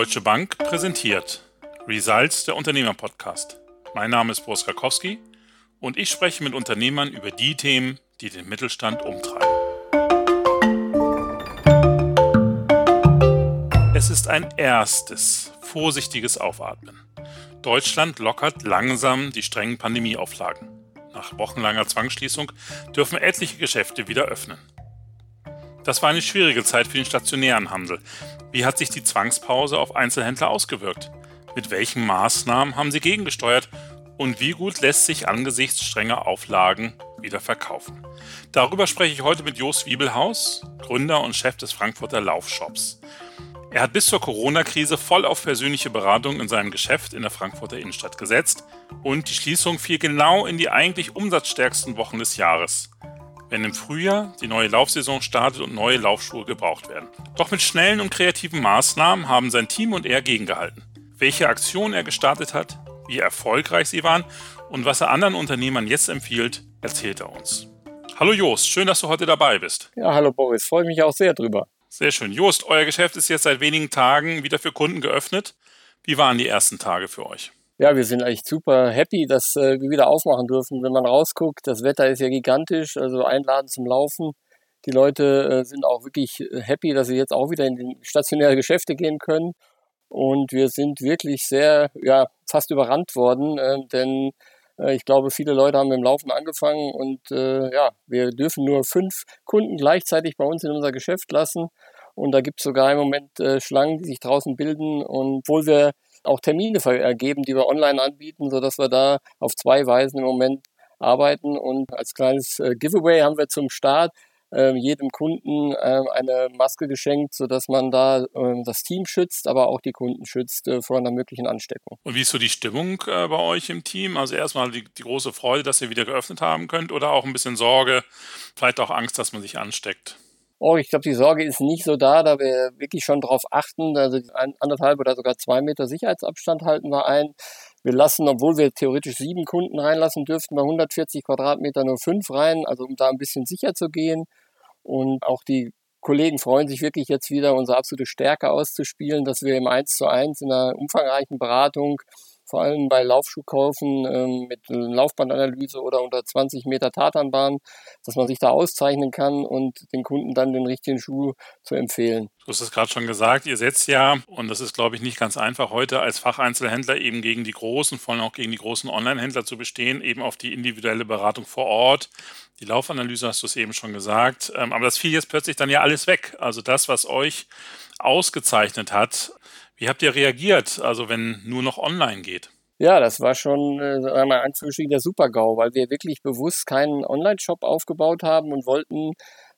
Deutsche Bank präsentiert Results der Unternehmer-Podcast. Mein Name ist Boris Krakowski und ich spreche mit Unternehmern über die Themen, die den Mittelstand umtreiben. Es ist ein erstes, vorsichtiges Aufatmen. Deutschland lockert langsam die strengen Pandemieauflagen. Nach wochenlanger Zwangsschließung dürfen etliche Geschäfte wieder öffnen. Das war eine schwierige Zeit für den stationären Handel. Wie hat sich die Zwangspause auf Einzelhändler ausgewirkt? Mit welchen Maßnahmen haben sie gegengesteuert? Und wie gut lässt sich angesichts strenger Auflagen wieder verkaufen? Darüber spreche ich heute mit Jos Wiebelhaus, Gründer und Chef des Frankfurter Laufshops. Er hat bis zur Corona-Krise voll auf persönliche Beratung in seinem Geschäft in der Frankfurter Innenstadt gesetzt und die Schließung fiel genau in die eigentlich umsatzstärksten Wochen des Jahres wenn im Frühjahr die neue Laufsaison startet und neue Laufschuhe gebraucht werden. Doch mit schnellen und kreativen Maßnahmen haben sein Team und er gegengehalten. Welche Aktionen er gestartet hat, wie erfolgreich sie waren und was er anderen Unternehmern jetzt empfiehlt, erzählt er uns. Hallo Jost, schön, dass du heute dabei bist. Ja, hallo Boris, freue mich auch sehr drüber. Sehr schön. Jost, euer Geschäft ist jetzt seit wenigen Tagen wieder für Kunden geöffnet. Wie waren die ersten Tage für euch? Ja, wir sind echt super happy, dass äh, wir wieder aufmachen dürfen. Wenn man rausguckt, das Wetter ist ja gigantisch, also einladen zum Laufen. Die Leute äh, sind auch wirklich äh, happy, dass sie jetzt auch wieder in die stationäre Geschäfte gehen können. Und wir sind wirklich sehr, ja, fast überrannt worden, äh, denn äh, ich glaube, viele Leute haben mit dem Laufen angefangen und äh, ja, wir dürfen nur fünf Kunden gleichzeitig bei uns in unser Geschäft lassen. Und da gibt es sogar im Moment Schlangen, die sich draußen bilden. Und obwohl wir auch Termine ergeben, die wir online anbieten, sodass wir da auf zwei Weisen im Moment arbeiten. Und als kleines äh, Giveaway haben wir zum Start äh, jedem Kunden äh, eine Maske geschenkt, sodass man da äh, das Team schützt, aber auch die Kunden schützt äh, vor einer möglichen Ansteckung. Und wie ist so die Stimmung äh, bei euch im Team? Also erstmal die, die große Freude, dass ihr wieder geöffnet haben könnt oder auch ein bisschen Sorge, vielleicht auch Angst, dass man sich ansteckt? Oh, ich glaube, die Sorge ist nicht so da, da wir wirklich schon darauf achten. Also anderthalb oder sogar zwei Meter Sicherheitsabstand halten wir ein. Wir lassen, obwohl wir theoretisch sieben Kunden reinlassen dürften, bei 140 Quadratmeter nur fünf rein, also um da ein bisschen sicher zu gehen. Und auch die Kollegen freuen sich wirklich jetzt wieder, unsere absolute Stärke auszuspielen, dass wir im 1 zu 1 in einer umfangreichen Beratung vor allem bei Laufschuhkaufen ähm, mit Laufbandanalyse oder unter 20 Meter Tatanbahn, dass man sich da auszeichnen kann und den Kunden dann den richtigen Schuh zu empfehlen. Du hast es gerade schon gesagt, ihr setzt ja, und das ist, glaube ich, nicht ganz einfach, heute als Facheinzelhändler eben gegen die großen, vor allem auch gegen die großen Online-Händler zu bestehen, eben auf die individuelle Beratung vor Ort. Die Laufanalyse hast du es eben schon gesagt. Ähm, aber das fiel jetzt plötzlich dann ja alles weg. Also das, was euch ausgezeichnet hat, wie habt ihr reagiert, also wenn nur noch online geht? Ja, das war schon äh, einmal Anführungsstrichen der Super-GAU, weil wir wirklich bewusst keinen Online-Shop aufgebaut haben und wollten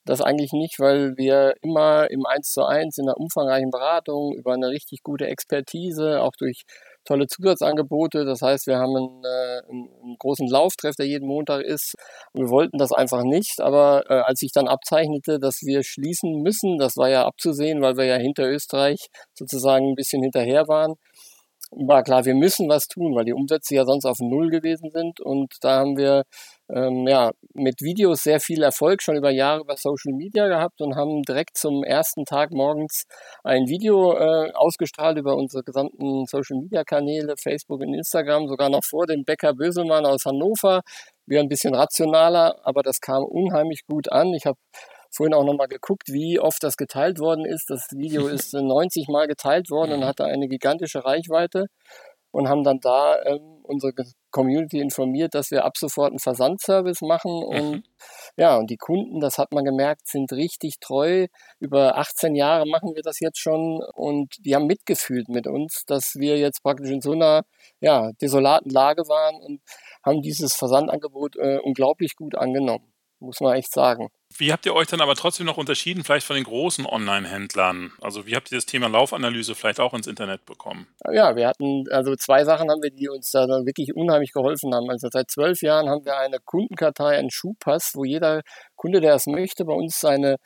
das eigentlich nicht, weil wir immer im 1 zu 1 in einer umfangreichen Beratung über eine richtig gute Expertise, auch durch tolle Zusatzangebote. Das heißt, wir haben einen, äh, einen großen Lauftreff, der jeden Montag ist. wir wollten das einfach nicht. Aber äh, als sich dann abzeichnete, dass wir schließen müssen, das war ja abzusehen, weil wir ja hinter Österreich sozusagen ein bisschen hinterher waren, war klar, wir müssen was tun, weil die Umsätze ja sonst auf Null gewesen sind. Und da haben wir ähm, ja, mit Videos sehr viel Erfolg schon über Jahre über Social Media gehabt und haben direkt zum ersten Tag morgens ein Video äh, ausgestrahlt über unsere gesamten Social Media Kanäle, Facebook und Instagram, sogar noch vor dem Bäcker Böselmann aus Hannover. Wir ein bisschen rationaler, aber das kam unheimlich gut an. Ich habe vorhin auch nochmal geguckt, wie oft das geteilt worden ist. Das Video ist 90 Mal geteilt worden und hatte eine gigantische Reichweite und haben dann da ähm, unsere Community informiert, dass wir ab sofort einen Versandservice machen und mhm. ja, und die Kunden, das hat man gemerkt, sind richtig treu. Über 18 Jahre machen wir das jetzt schon und die haben mitgefühlt mit uns, dass wir jetzt praktisch in so einer ja, desolaten Lage waren und haben dieses Versandangebot äh, unglaublich gut angenommen muss man echt sagen. Wie habt ihr euch dann aber trotzdem noch unterschieden, vielleicht von den großen Online-Händlern? Also wie habt ihr das Thema Laufanalyse vielleicht auch ins Internet bekommen? Ja, wir hatten, also zwei Sachen haben wir, die uns da wirklich unheimlich geholfen haben. Also seit zwölf Jahren haben wir eine Kundenkartei, einen Schuhpass, wo jeder Kunde, der es möchte, bei uns seine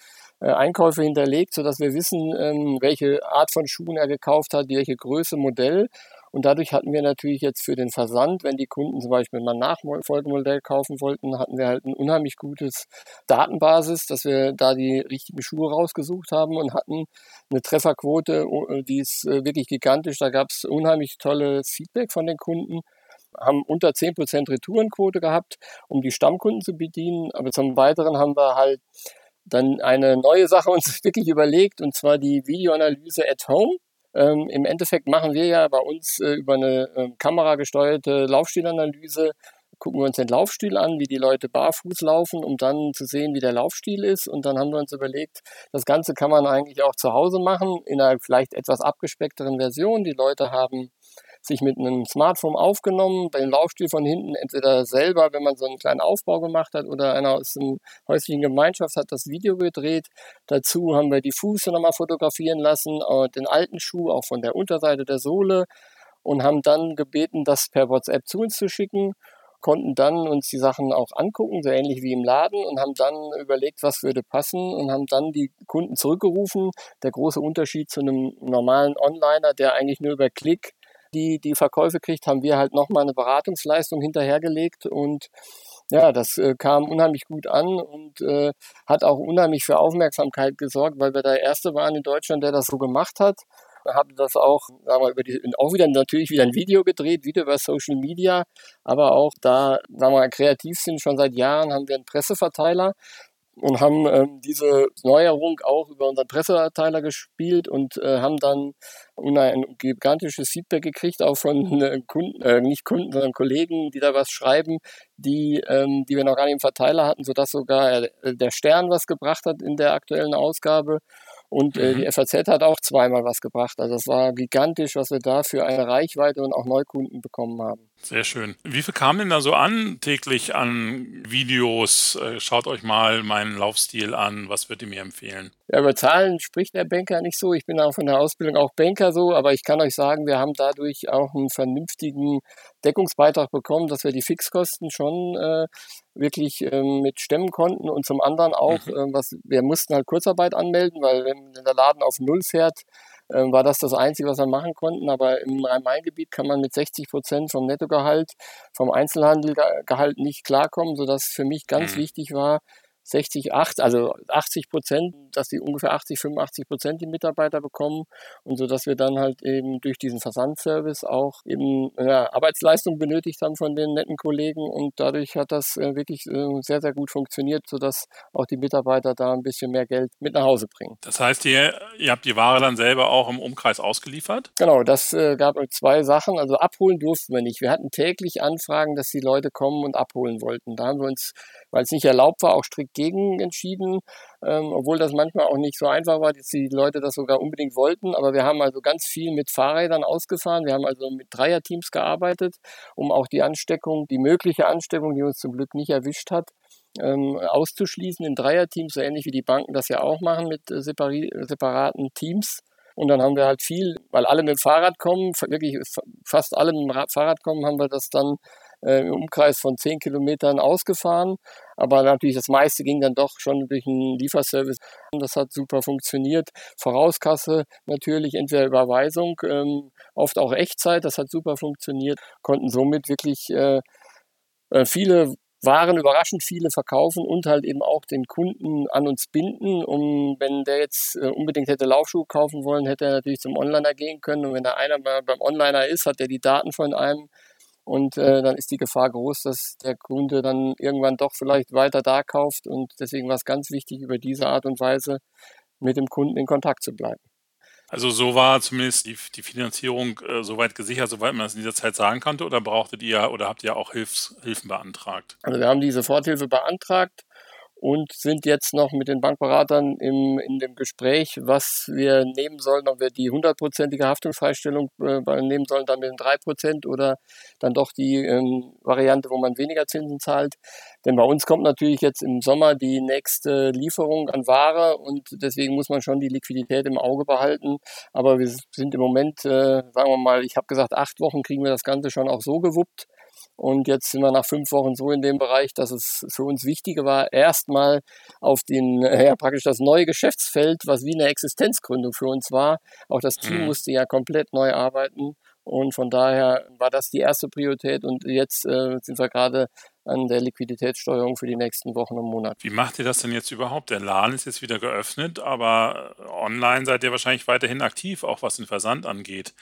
äh, Einkäufe hinterlegt, sodass wir wissen, ähm, welche Art von Schuhen er gekauft hat, welche Größe, Modell Und dadurch hatten wir natürlich jetzt für den Versand, wenn die Kunden zum Beispiel mal ein Nachfolgemodell kaufen wollten, hatten wir halt ein unheimlich gutes Datenbasis, dass wir da die richtigen Schuhe rausgesucht haben und hatten eine Trefferquote, die ist äh, wirklich gigantisch. Da gab es unheimlich tolles Feedback von den Kunden haben unter 10% Retourenquote gehabt, um die Stammkunden zu bedienen. Aber zum Weiteren haben wir halt dann eine neue Sache uns wirklich überlegt, und zwar die Videoanalyse at Home. Ähm, Im Endeffekt machen wir ja bei uns äh, über eine äh, kameragesteuerte Laufstilanalyse, gucken wir uns den Laufstil an, wie die Leute barfuß laufen, um dann zu sehen, wie der Laufstil ist. Und dann haben wir uns überlegt, das Ganze kann man eigentlich auch zu Hause machen, in einer vielleicht etwas abgespeckteren Version. Die Leute haben sich mit einem Smartphone aufgenommen, beim Laufstil von hinten entweder selber, wenn man so einen kleinen Aufbau gemacht hat, oder einer aus dem häuslichen Gemeinschaft hat das Video gedreht. Dazu haben wir die Fuße nochmal fotografieren lassen, äh, den alten Schuh auch von der Unterseite der Sohle und haben dann gebeten, das per WhatsApp zu uns zu schicken konnten dann uns die Sachen auch angucken, so ähnlich wie im Laden und haben dann überlegt, was würde passen und haben dann die Kunden zurückgerufen. Der große Unterschied zu einem normalen Onliner, der eigentlich nur über Klick die, die Verkäufe kriegt, haben wir halt nochmal eine Beratungsleistung hinterhergelegt und ja, das äh, kam unheimlich gut an und äh, hat auch unheimlich für Aufmerksamkeit gesorgt, weil wir der Erste waren in Deutschland, der das so gemacht hat. Habe das auch, sagen wir, über die, auch wieder natürlich wieder ein Video gedreht, wieder über Social Media, aber auch da, sagen wir, kreativ sind schon seit Jahren, haben wir einen Presseverteiler, und haben ähm, diese Neuerung auch über unseren Presseerteiler gespielt und äh, haben dann ein gigantisches Feedback gekriegt, auch von äh, Kunden, äh, nicht Kunden, sondern Kollegen, die da was schreiben, die, ähm, die wir noch gar nicht im Verteiler hatten, sodass sogar äh, der Stern was gebracht hat in der aktuellen Ausgabe. Und äh, die mhm. FAZ hat auch zweimal was gebracht. Also es war gigantisch, was wir da für eine Reichweite und auch Neukunden bekommen haben. Sehr schön. Wie viel kam denn da so an täglich an Videos? Äh, schaut euch mal meinen Laufstil an. Was würdet ihr mir empfehlen? Ja, über Zahlen spricht der Banker nicht so. Ich bin auch von der Ausbildung auch Banker so, aber ich kann euch sagen, wir haben dadurch auch einen vernünftigen Deckungsbeitrag bekommen, dass wir die Fixkosten schon äh, wirklich ähm, mit stemmen konnten und zum anderen auch, mhm. äh, was wir mussten halt Kurzarbeit anmelden, weil wenn der Laden auf Null fährt, äh, war das das Einzige, was wir machen konnten. Aber im Rhein-Main-Gebiet kann man mit 60 Prozent vom Nettogehalt, vom Einzelhandelgehalt nicht klarkommen, sodass für mich ganz mhm. wichtig war, 60, 8, also 80 Prozent, dass die ungefähr 80, 85 Prozent die Mitarbeiter bekommen und so, dass wir dann halt eben durch diesen Versandservice auch eben ja, Arbeitsleistung benötigt haben von den netten Kollegen und dadurch hat das äh, wirklich äh, sehr, sehr gut funktioniert, sodass auch die Mitarbeiter da ein bisschen mehr Geld mit nach Hause bringen. Das heißt, ihr, ihr habt die Ware dann selber auch im Umkreis ausgeliefert? Genau, das äh, gab zwei Sachen. Also abholen durften wir nicht. Wir hatten täglich Anfragen, dass die Leute kommen und abholen wollten. Da haben wir uns, weil es nicht erlaubt war, auch strikt gegen entschieden, ähm, obwohl das manchmal auch nicht so einfach war, dass die Leute das sogar unbedingt wollten. Aber wir haben also ganz viel mit Fahrrädern ausgefahren. Wir haben also mit Dreierteams gearbeitet, um auch die Ansteckung, die mögliche Ansteckung, die uns zum Glück nicht erwischt hat, ähm, auszuschließen in Dreierteams, so ähnlich wie die Banken das ja auch machen mit äh, separaten Teams. Und dann haben wir halt viel, weil alle mit dem Fahrrad kommen, wirklich fast alle mit dem Fahrrad kommen, haben wir das dann äh, im Umkreis von 10 Kilometern ausgefahren. Aber natürlich das meiste ging dann doch schon durch einen Lieferservice. Das hat super funktioniert. Vorauskasse natürlich, entweder Überweisung, ähm, oft auch Echtzeit, das hat super funktioniert. Konnten somit wirklich äh, äh viele waren überraschend viele verkaufen und halt eben auch den Kunden an uns binden. Um, wenn der jetzt äh, unbedingt hätte Laufschuhe kaufen wollen, hätte er natürlich zum Onliner gehen können. Und wenn da einer beim Onliner ist, hat er die Daten von einem und äh, dann ist die Gefahr groß, dass der Kunde dann irgendwann doch vielleicht weiter da kauft. Und deswegen war es ganz wichtig, über diese Art und Weise mit dem Kunden in Kontakt zu bleiben. Also so war zumindest die, die Finanzierung äh, soweit gesichert, soweit man das in dieser Zeit sagen konnte, oder brauchtet ihr oder habt ihr auch Hilfs, Hilfen beantragt? Also wir haben die Soforthilfe beantragt und sind jetzt noch mit den Bankberatern im, in dem Gespräch, was wir nehmen sollen, ob wir die hundertprozentige Haftungsfreistellung äh, nehmen sollen, dann mit den drei Prozent oder dann doch die ähm, Variante, wo man weniger Zinsen zahlt. Denn bei uns kommt natürlich jetzt im Sommer die nächste Lieferung an Ware und deswegen muss man schon die Liquidität im Auge behalten. Aber wir sind im Moment, äh, sagen wir mal, ich habe gesagt, acht Wochen kriegen wir das Ganze schon auch so gewuppt. Und jetzt sind wir nach fünf Wochen so in dem Bereich, dass es für uns wichtiger war, erstmal auf den, ja, praktisch das neue Geschäftsfeld, was wie eine Existenzgründung für uns war. Auch das Team mhm. musste ja komplett neu arbeiten. Und von daher war das die erste Priorität und jetzt äh, sind wir gerade an der Liquiditätssteuerung für die nächsten Wochen und Monate. Wie macht ihr das denn jetzt überhaupt? Der Laden ist jetzt wieder geöffnet, aber online seid ihr wahrscheinlich weiterhin aktiv, auch was den Versand angeht.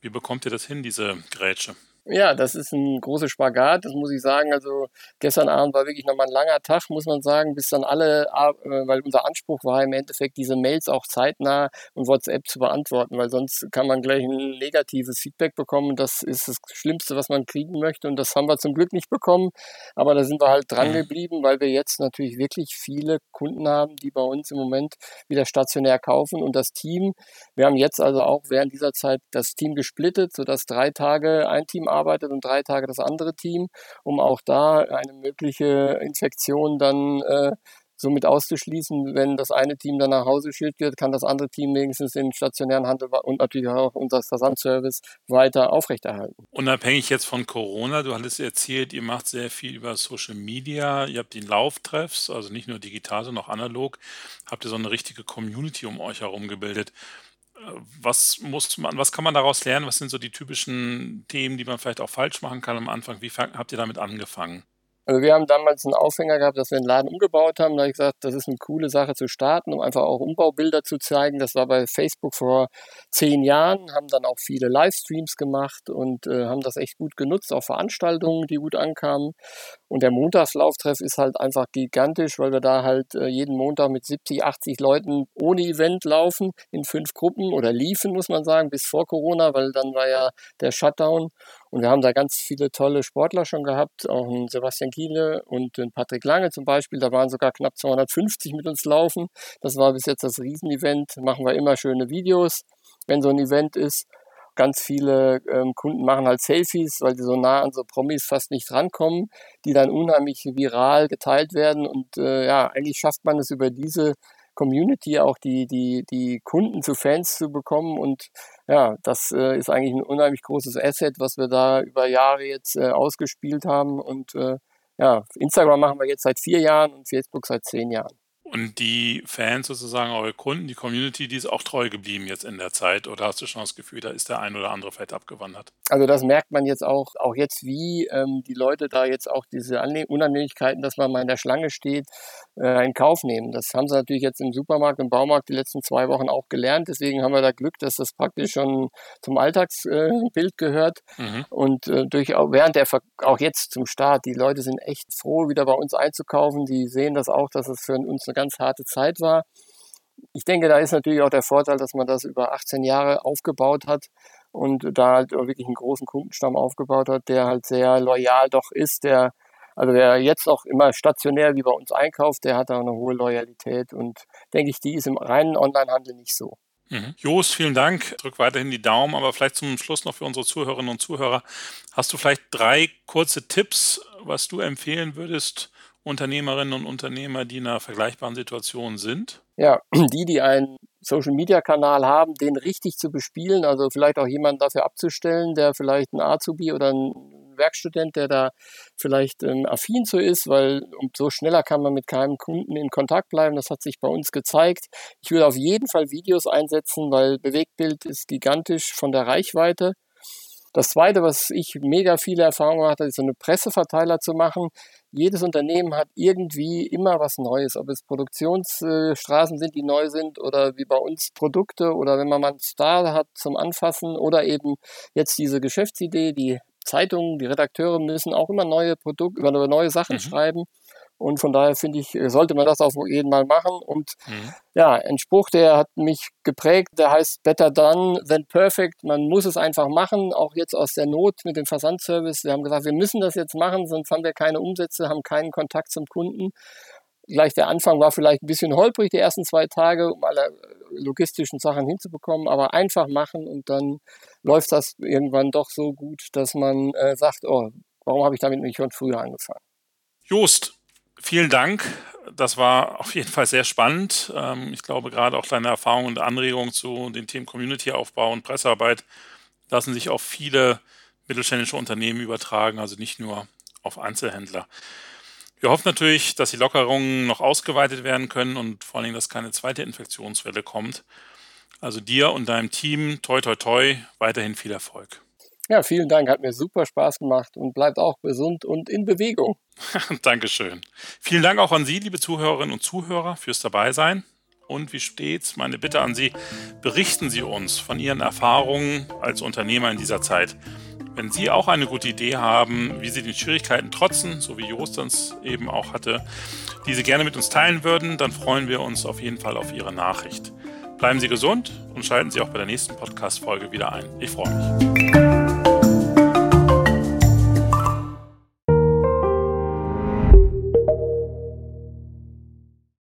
Wie bekommt ihr das hin, diese Grätsche? Ja, das ist ein großer Spagat, das muss ich sagen. Also gestern Abend war wirklich nochmal ein langer Tag, muss man sagen, bis dann alle, äh, weil unser Anspruch war im Endeffekt, diese Mails auch zeitnah und WhatsApp zu beantworten, weil sonst kann man gleich ein negatives Feedback bekommen. Das ist das Schlimmste, was man kriegen möchte und das haben wir zum Glück nicht bekommen. Aber da sind wir halt dran mhm. geblieben, weil wir jetzt natürlich wirklich viele Kunden haben, die bei uns im Moment wieder stationär kaufen und das Team, wir haben jetzt also auch während dieser Zeit das Team gesplittet, sodass drei Tage ein Team arbeitet und drei Tage das andere Team, um auch da eine mögliche Infektion dann äh, somit auszuschließen. Wenn das eine Team dann nach Hause geschickt wird, kann das andere Team wenigstens den stationären Handel und natürlich auch unser Versandservice weiter aufrechterhalten. Unabhängig jetzt von Corona, du hattest erzählt, ihr macht sehr viel über Social Media, ihr habt die Lauftreffs, also nicht nur digital, sondern auch analog, habt ihr so eine richtige Community um euch herum gebildet was muss man, was kann man daraus lernen? Was sind so die typischen Themen, die man vielleicht auch falsch machen kann am Anfang? Wie habt ihr damit angefangen? Also wir haben damals einen Aufhänger gehabt, dass wir den Laden umgebaut haben. Da habe ich gesagt, das ist eine coole Sache zu starten, um einfach auch Umbaubilder zu zeigen. Das war bei Facebook vor zehn Jahren, haben dann auch viele Livestreams gemacht und äh, haben das echt gut genutzt, auch Veranstaltungen, die gut ankamen. Und der Montagslauftreff ist halt einfach gigantisch, weil wir da halt äh, jeden Montag mit 70, 80 Leuten ohne Event laufen, in fünf Gruppen oder liefen, muss man sagen, bis vor Corona, weil dann war ja der Shutdown. Und wir haben da ganz viele tolle Sportler schon gehabt, auch einen Sebastian Kiele und den Patrick Lange zum Beispiel. Da waren sogar knapp 250 mit uns laufen. Das war bis jetzt das Riesenevent. Machen wir immer schöne Videos, wenn so ein Event ist. Ganz viele ähm, Kunden machen halt Selfies, weil sie so nah an so Promis fast nicht rankommen, die dann unheimlich viral geteilt werden. Und äh, ja, eigentlich schafft man es über diese Community auch die, die, die Kunden zu Fans zu bekommen. Und ja, das äh, ist eigentlich ein unheimlich großes Asset, was wir da über Jahre jetzt äh, ausgespielt haben. Und äh, ja, Instagram machen wir jetzt seit vier Jahren und Facebook seit zehn Jahren. Und die Fans sozusagen, eure Kunden, die Community, die ist auch treu geblieben jetzt in der Zeit? Oder hast du schon das Gefühl, da ist der ein oder andere vielleicht abgewandert? Also das merkt man jetzt auch, auch jetzt, wie ähm, die Leute da jetzt auch diese Unannehmlichkeiten, dass man mal in der Schlange steht, äh, in Kauf nehmen. Das haben sie natürlich jetzt im Supermarkt, im Baumarkt die letzten zwei Wochen auch gelernt. Deswegen haben wir da Glück, dass das praktisch schon zum Alltagsbild äh, gehört. Mhm. Und äh, durch, während der, auch jetzt zum Start, die Leute sind echt froh, wieder bei uns einzukaufen. Die sehen das auch, dass es für uns eine eine ganz harte Zeit war. Ich denke, da ist natürlich auch der Vorteil, dass man das über 18 Jahre aufgebaut hat und da halt wirklich einen großen Kundenstamm aufgebaut hat, der halt sehr loyal doch ist, der also wer jetzt auch immer stationär wie bei uns einkauft, der hat da eine hohe Loyalität und denke ich, die ist im reinen Onlinehandel nicht so. Mhm. Jos, vielen Dank. Drück weiterhin die Daumen, aber vielleicht zum Schluss noch für unsere Zuhörerinnen und Zuhörer. Hast du vielleicht drei kurze Tipps, was du empfehlen würdest, Unternehmerinnen und Unternehmer, die in einer vergleichbaren Situation sind? Ja, die, die einen Social-Media-Kanal haben, den richtig zu bespielen, also vielleicht auch jemanden dafür abzustellen, der vielleicht ein Azubi oder ein Werkstudent, der da vielleicht ähm, affin zu ist, weil so schneller kann man mit keinem Kunden in Kontakt bleiben. Das hat sich bei uns gezeigt. Ich würde auf jeden Fall Videos einsetzen, weil Bewegtbild ist gigantisch von der Reichweite. Das Zweite, was ich mega viele Erfahrungen hatte, ist so eine Presseverteiler zu machen. Jedes Unternehmen hat irgendwie immer was Neues, ob es Produktionsstraßen sind, die neu sind oder wie bei uns Produkte oder wenn man mal einen Star hat zum Anfassen oder eben jetzt diese Geschäftsidee, die Zeitungen, die Redakteure müssen auch immer neue Produkte, über neue Sachen mhm. schreiben. Und von daher finde ich, sollte man das auf jeden Mal machen. Und mhm. ja, ein Spruch, der hat mich geprägt, der heißt Better done than perfect. Man muss es einfach machen, auch jetzt aus der Not mit dem Versandservice. Wir haben gesagt, wir müssen das jetzt machen, sonst haben wir keine Umsätze, haben keinen Kontakt zum Kunden. Gleich der Anfang war vielleicht ein bisschen holprig, die ersten zwei Tage, um alle logistischen Sachen hinzubekommen, aber einfach machen und dann läuft das irgendwann doch so gut, dass man äh, sagt, oh, warum habe ich damit nicht schon früher angefangen? Jost, Vielen Dank. Das war auf jeden Fall sehr spannend. Ähm, ich glaube, gerade auch deine Erfahrungen und Anregungen zu den Themen Community-Aufbau und Pressearbeit lassen sich auf viele mittelständische Unternehmen übertragen, also nicht nur auf Einzelhändler. Wir hoffen natürlich, dass die Lockerungen noch ausgeweitet werden können und vor allen Dingen, dass keine zweite Infektionswelle kommt. Also dir und deinem Team, toi toi toi, weiterhin viel Erfolg. Ja, vielen Dank, hat mir super Spaß gemacht und bleibt auch gesund und in Bewegung. Dankeschön. Vielen Dank auch an Sie, liebe Zuhörerinnen und Zuhörer, fürs Dabeisein. Und wie stets meine Bitte an Sie, berichten Sie uns von Ihren Erfahrungen als Unternehmer in dieser Zeit. Wenn Sie auch eine gute Idee haben, wie Sie den Schwierigkeiten trotzen, so wie Jost uns eben auch hatte, die Sie gerne mit uns teilen würden, dann freuen wir uns auf jeden Fall auf Ihre Nachricht. Bleiben Sie gesund und schalten Sie auch bei der nächsten Podcast-Folge wieder ein. Ich freue mich.